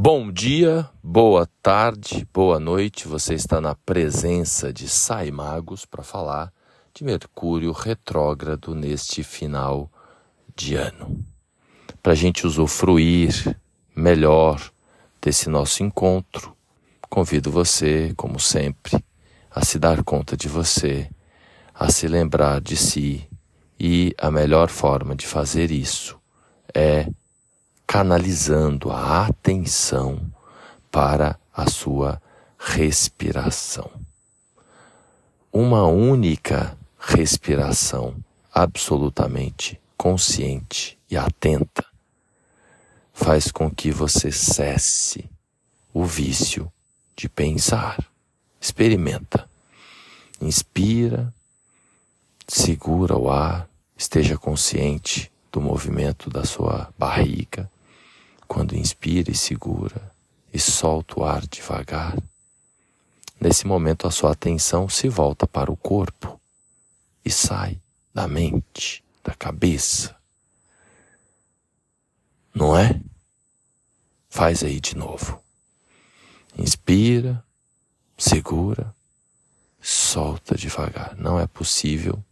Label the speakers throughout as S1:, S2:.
S1: Bom dia, boa tarde, boa noite. Você está na presença de Sai Magos para falar de Mercúrio retrógrado neste final de ano. Para a gente usufruir melhor desse nosso encontro, convido você, como sempre, a se dar conta de você, a se lembrar de si e a melhor forma de fazer isso é canalizando a atenção para a sua respiração. Uma única respiração absolutamente consciente e atenta faz com que você cesse o vício de pensar. Experimenta. Inspira, segura o ar, esteja consciente do movimento da sua barriga quando inspira e segura e solta o ar devagar, nesse momento a sua atenção se volta para o corpo e sai da mente, da cabeça. Não é? Faz aí de novo. Inspira, segura, solta devagar. Não é possível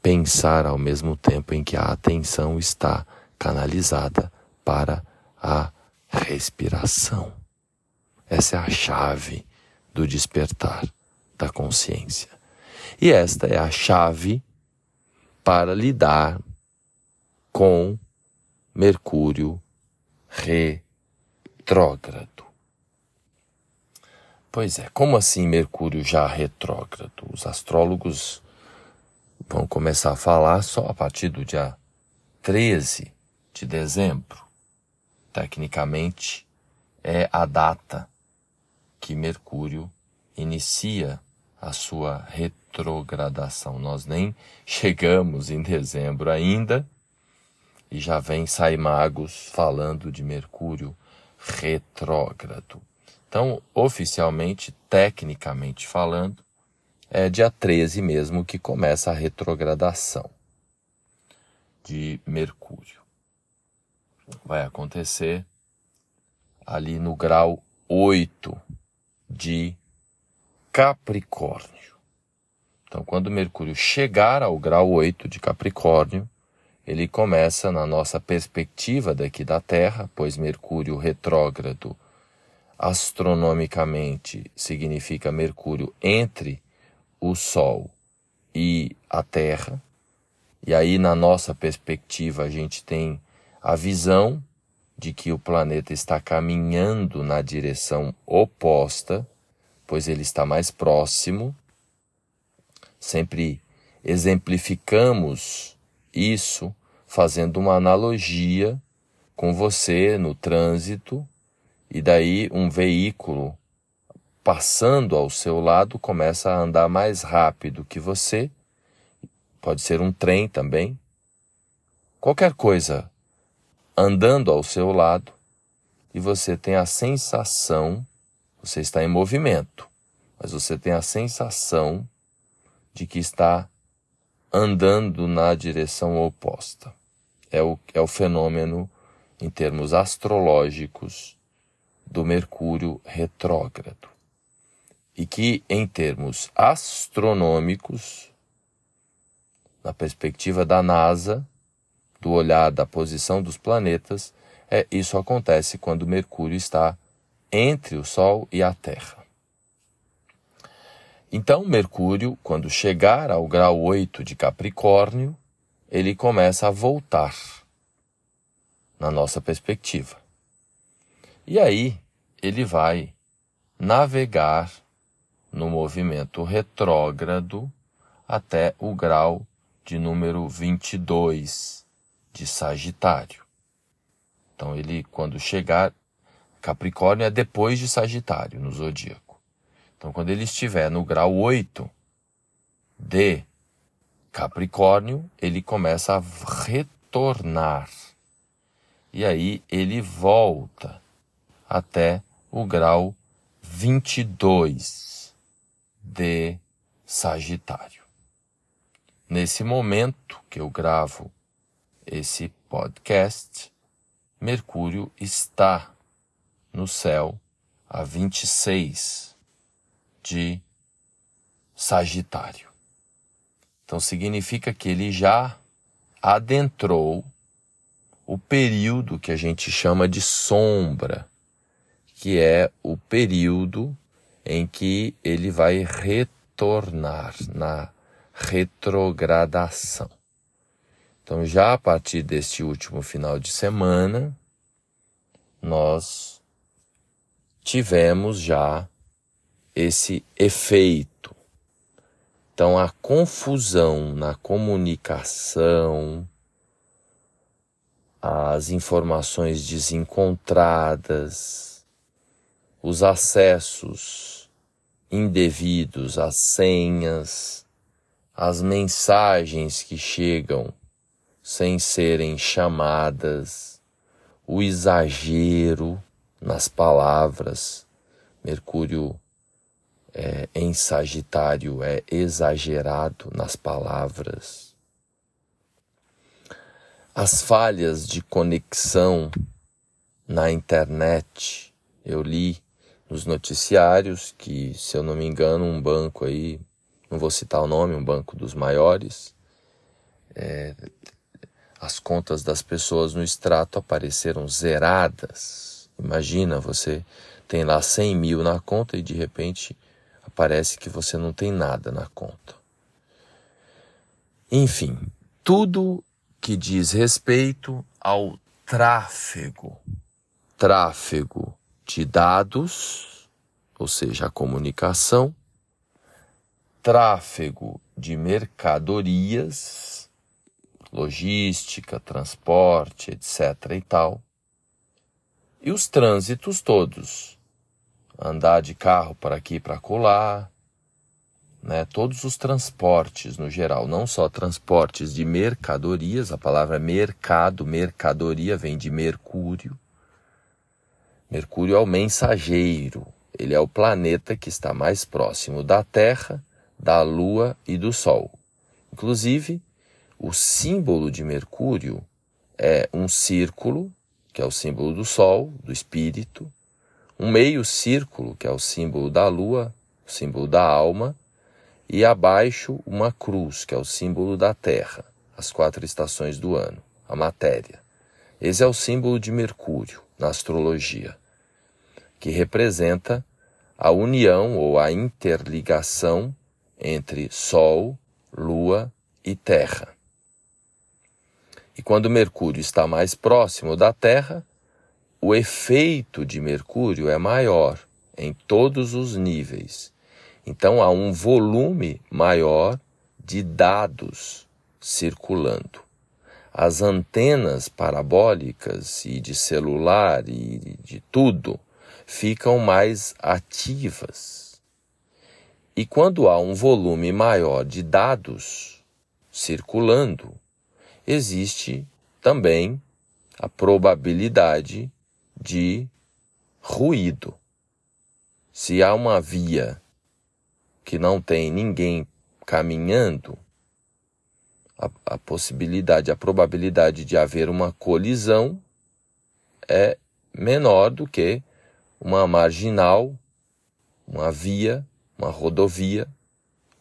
S1: pensar ao mesmo tempo em que a atenção está canalizada para a respiração. Essa é a chave do despertar da consciência. E esta é a chave para lidar com Mercúrio retrógrado. Pois é, como assim Mercúrio já retrógrado? Os astrólogos vão começar a falar só a partir do dia 13 de dezembro tecnicamente, é a data que Mercúrio inicia a sua retrogradação. Nós nem chegamos em dezembro ainda e já vem Sai Magos falando de Mercúrio retrógrado. Então, oficialmente, tecnicamente falando, é dia 13 mesmo que começa a retrogradação de Mercúrio vai acontecer ali no grau 8 de Capricórnio. Então, quando Mercúrio chegar ao grau 8 de Capricórnio, ele começa na nossa perspectiva daqui da Terra, pois Mercúrio retrógrado astronomicamente significa Mercúrio entre o Sol e a Terra. E aí, na nossa perspectiva, a gente tem a visão de que o planeta está caminhando na direção oposta, pois ele está mais próximo. Sempre exemplificamos isso fazendo uma analogia com você no trânsito, e daí um veículo passando ao seu lado começa a andar mais rápido que você, pode ser um trem também. Qualquer coisa andando ao seu lado e você tem a sensação, você está em movimento, mas você tem a sensação de que está andando na direção oposta. É o, é o fenômeno, em termos astrológicos, do Mercúrio retrógrado. E que, em termos astronômicos, na perspectiva da NASA, do olhar da posição dos planetas, é, isso acontece quando Mercúrio está entre o Sol e a Terra. Então, Mercúrio, quando chegar ao grau 8 de Capricórnio, ele começa a voltar na nossa perspectiva. E aí, ele vai navegar no movimento retrógrado até o grau de número 22 de Sagitário. Então ele, quando chegar, Capricórnio é depois de Sagitário no zodíaco. Então quando ele estiver no grau 8 de Capricórnio, ele começa a retornar. E aí ele volta até o grau 22 de Sagitário. Nesse momento que eu gravo esse podcast, Mercúrio está no céu a 26 de Sagitário. Então significa que ele já adentrou o período que a gente chama de sombra, que é o período em que ele vai retornar na retrogradação. Então, já a partir deste último final de semana, nós tivemos já esse efeito. Então, a confusão na comunicação, as informações desencontradas, os acessos indevidos às senhas, as mensagens que chegam sem serem chamadas, o exagero nas palavras. Mercúrio é, em Sagitário é exagerado nas palavras. As falhas de conexão na internet, eu li nos noticiários que, se eu não me engano, um banco aí, não vou citar o nome, um banco dos maiores, é, as contas das pessoas no extrato apareceram zeradas. Imagina, você tem lá 100 mil na conta e de repente aparece que você não tem nada na conta. Enfim, tudo que diz respeito ao tráfego, tráfego de dados, ou seja, a comunicação, tráfego de mercadorias, logística, transporte, etc. e tal, e os trânsitos todos, andar de carro para aqui e para colar, né? todos os transportes no geral, não só transportes de mercadorias, a palavra mercado, mercadoria vem de Mercúrio, Mercúrio é o mensageiro, ele é o planeta que está mais próximo da Terra, da Lua e do Sol. Inclusive, o símbolo de Mercúrio é um círculo, que é o símbolo do Sol, do Espírito, um meio círculo, que é o símbolo da Lua, o símbolo da alma, e abaixo uma cruz, que é o símbolo da Terra, as quatro estações do ano, a matéria. Esse é o símbolo de Mercúrio na astrologia, que representa a união ou a interligação entre Sol, Lua e Terra. E quando Mercúrio está mais próximo da Terra, o efeito de Mercúrio é maior em todos os níveis. Então há um volume maior de dados circulando as antenas parabólicas e de celular e de tudo ficam mais ativas. E quando há um volume maior de dados circulando, existe também a probabilidade de ruído. Se há uma via que não tem ninguém caminhando, a, a possibilidade, a probabilidade de haver uma colisão é menor do que uma marginal, uma via, uma rodovia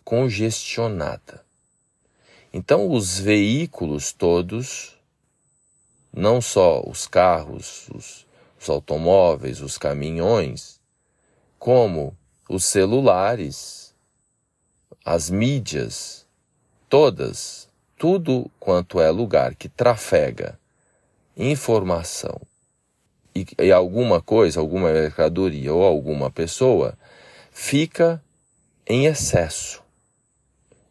S1: congestionada. Então, os veículos todos, não só os carros, os, os automóveis, os caminhões, como os celulares, as mídias, todas tudo quanto é lugar que trafega informação e, e alguma coisa, alguma mercadoria ou alguma pessoa, fica em excesso.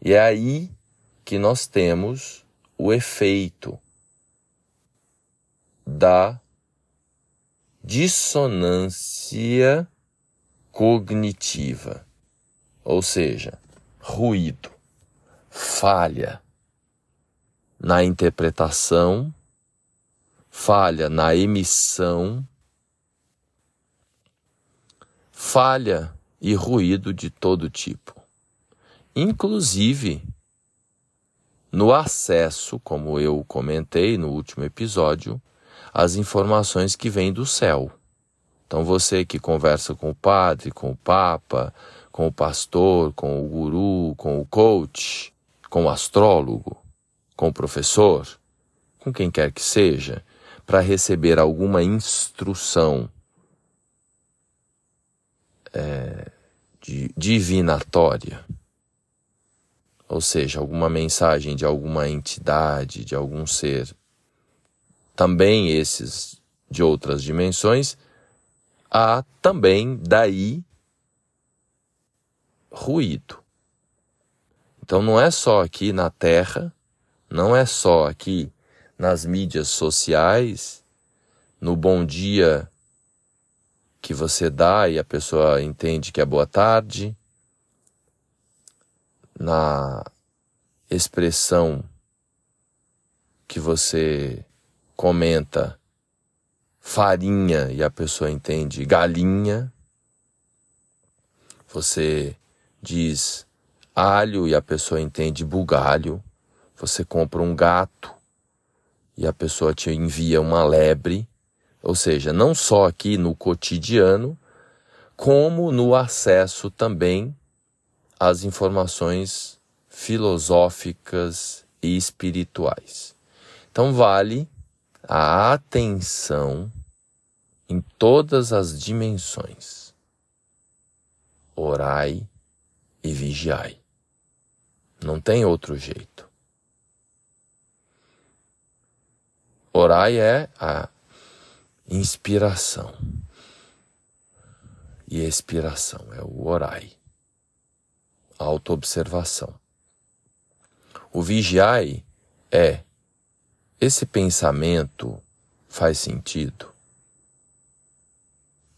S1: E é aí que nós temos o efeito da dissonância cognitiva, ou seja, ruído, falha, na interpretação, falha na emissão, falha e ruído de todo tipo. Inclusive no acesso, como eu comentei no último episódio, às informações que vêm do céu. Então você que conversa com o padre, com o papa, com o pastor, com o guru, com o coach, com o astrólogo, com o professor, com quem quer que seja, para receber alguma instrução é, divinatória, ou seja, alguma mensagem de alguma entidade, de algum ser, também esses de outras dimensões, há também daí ruído. Então não é só aqui na Terra, não é só aqui nas mídias sociais, no bom dia que você dá e a pessoa entende que é boa tarde, na expressão que você comenta farinha e a pessoa entende galinha, você diz alho e a pessoa entende bugalho, você compra um gato e a pessoa te envia uma lebre, ou seja, não só aqui no cotidiano, como no acesso também às informações filosóficas e espirituais. Então vale a atenção em todas as dimensões. Orai e vigiai. Não tem outro jeito. Orai é a inspiração. E expiração é o orai. Autoobservação. O vigiai é esse pensamento faz sentido?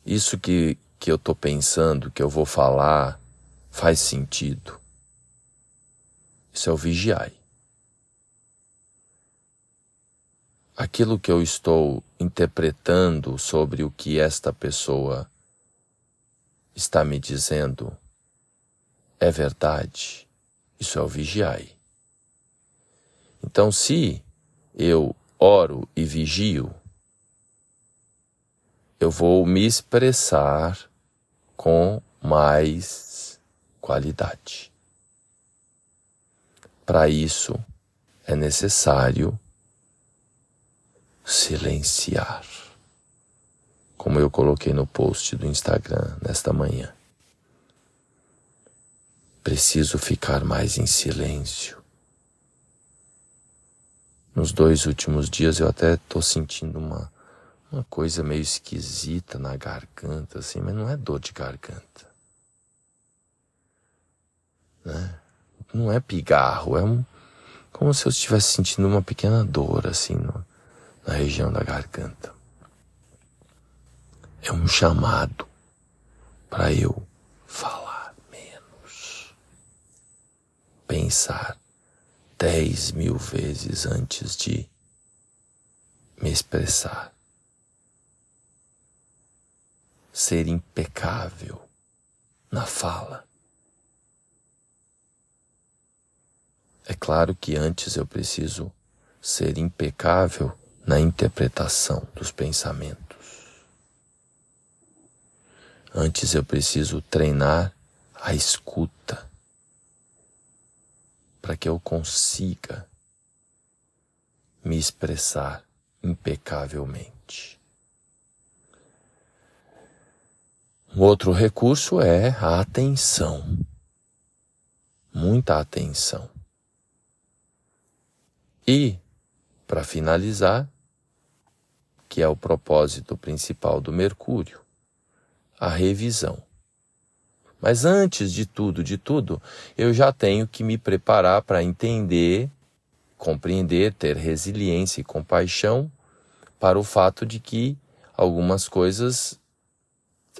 S1: Isso que, que eu estou pensando, que eu vou falar, faz sentido? Isso é o vigiai. aquilo que eu estou interpretando sobre o que esta pessoa está me dizendo é verdade, isso é o vigiai. Então, se eu oro e vigio, eu vou me expressar com mais qualidade. Para isso, é necessário silenciar. Como eu coloquei no post do Instagram nesta manhã. Preciso ficar mais em silêncio. Nos dois últimos dias eu até estou sentindo uma, uma coisa meio esquisita na garganta, assim, mas não é dor de garganta. Né? Não é pigarro, é um, como se eu estivesse sentindo uma pequena dor, assim, no, na região da garganta. É um chamado para eu falar menos, pensar dez mil vezes antes de me expressar, ser impecável na fala. É claro que antes eu preciso ser impecável na interpretação dos pensamentos. Antes eu preciso treinar a escuta para que eu consiga me expressar impecavelmente. Um outro recurso é a atenção. Muita atenção. E, para finalizar, que é o propósito principal do Mercúrio, a revisão. Mas antes de tudo, de tudo, eu já tenho que me preparar para entender, compreender, ter resiliência e compaixão para o fato de que algumas coisas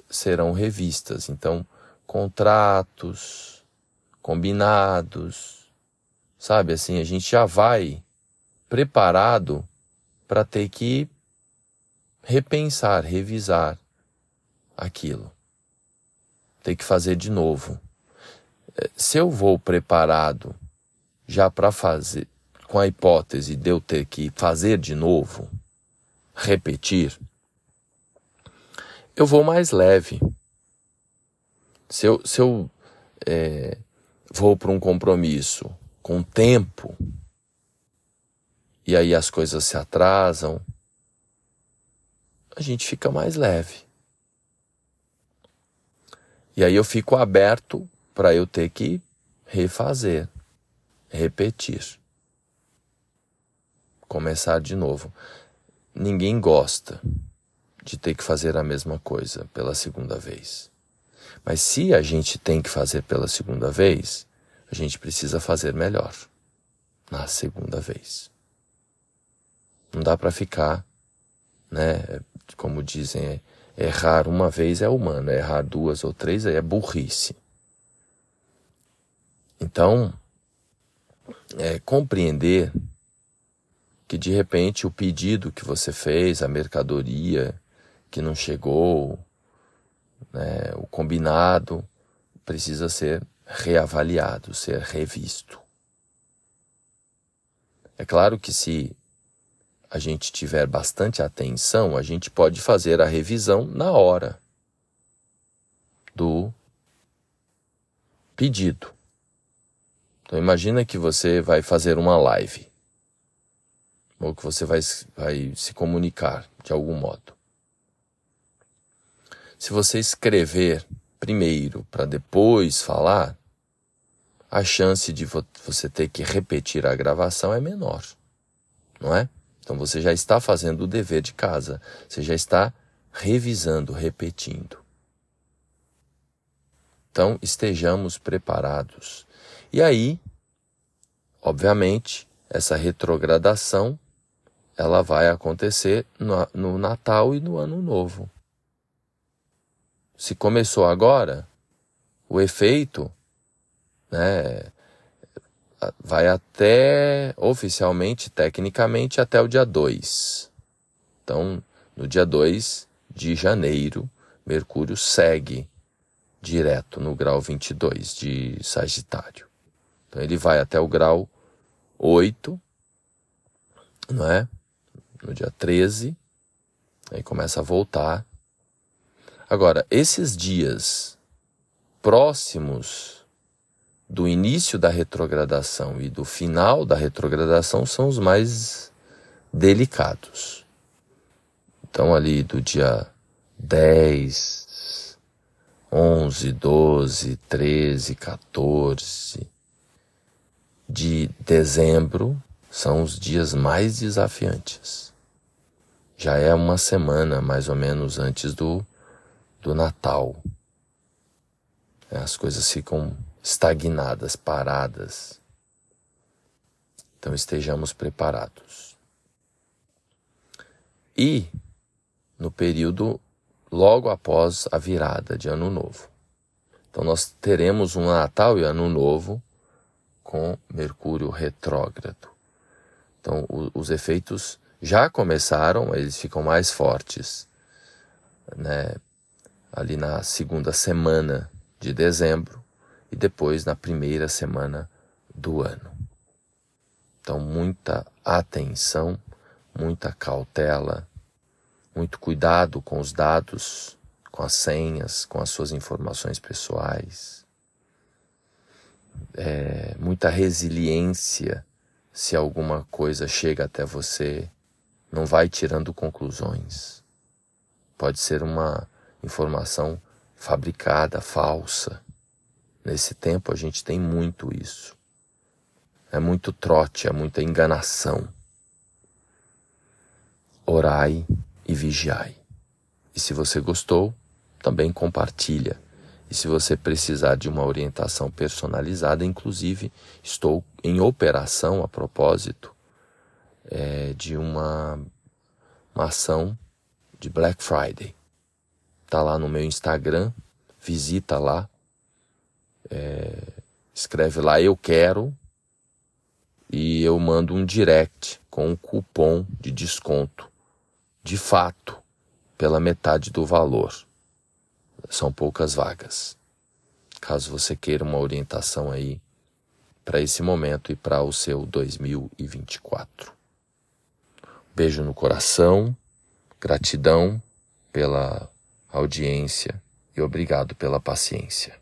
S1: serão revistas. Então, contratos, combinados, sabe assim, a gente já vai preparado para ter que repensar, revisar aquilo. Tem que fazer de novo. É, se eu vou preparado já para fazer, com a hipótese de eu ter que fazer de novo, repetir, eu vou mais leve. Se eu, se eu é, vou para um compromisso com tempo, e aí as coisas se atrasam, a gente fica mais leve. E aí eu fico aberto para eu ter que refazer, repetir, começar de novo. Ninguém gosta de ter que fazer a mesma coisa pela segunda vez. Mas se a gente tem que fazer pela segunda vez, a gente precisa fazer melhor na segunda vez. Não dá para ficar, né? Como dizem, errar uma vez é humano, errar duas ou três é burrice. Então, é compreender que de repente o pedido que você fez, a mercadoria que não chegou, né, o combinado, precisa ser reavaliado, ser revisto. É claro que se a gente tiver bastante atenção, a gente pode fazer a revisão na hora do pedido. Então imagina que você vai fazer uma live ou que você vai, vai se comunicar de algum modo. Se você escrever primeiro para depois falar, a chance de você ter que repetir a gravação é menor, não é? Então você já está fazendo o dever de casa, você já está revisando, repetindo. Então estejamos preparados. E aí, obviamente, essa retrogradação ela vai acontecer no, Natal e no Ano Novo. Se começou agora, o efeito né, vai até, oficialmente, tecnicamente, até o dia 2. Então, no dia 2 de janeiro, Mercúrio segue direto no grau 22 de Sagitário. Então, ele vai até o grau 8, não é? No dia 13, aí começa a voltar Agora, esses dias próximos do início da retrogradação e do final da retrogradação são os mais delicados. Então, ali do dia 10, 11, 12, 13, 14 de dezembro são os dias mais desafiantes. Já é uma semana mais ou menos antes do do Natal. As coisas ficam estagnadas, paradas. Então estejamos preparados. E no período logo após a virada de Ano Novo. Então nós teremos um Natal e Ano Novo com Mercúrio retrógrado. Então o, os efeitos já começaram, eles ficam mais fortes, né? ali na segunda semana de dezembro e depois na primeira semana do ano. Então, muita atenção, muita cautela, muito cuidado com os dados, com as senhas, com as suas informações pessoais. É, muita resiliência se alguma coisa chega até você. Não vai tirando conclusões. Pode ser uma informação fabricada, falsa. Nesse tempo a gente tem muito isso. É muito trote, é muita enganação. Orai e vigiai. E se você gostou, também compartilha. E se você precisar de uma orientação personalizada, inclusive estou em operação a propósito é, de uma, uma ação de Black Friday tá lá no meu Instagram, visita lá, é, escreve lá eu quero e eu mando um direct com um cupom de desconto, de fato, pela metade do valor. São poucas vagas. Caso você queira uma orientação aí para esse momento e para o seu 2024. Beijo no coração, gratidão pela audiência e obrigado pela paciência.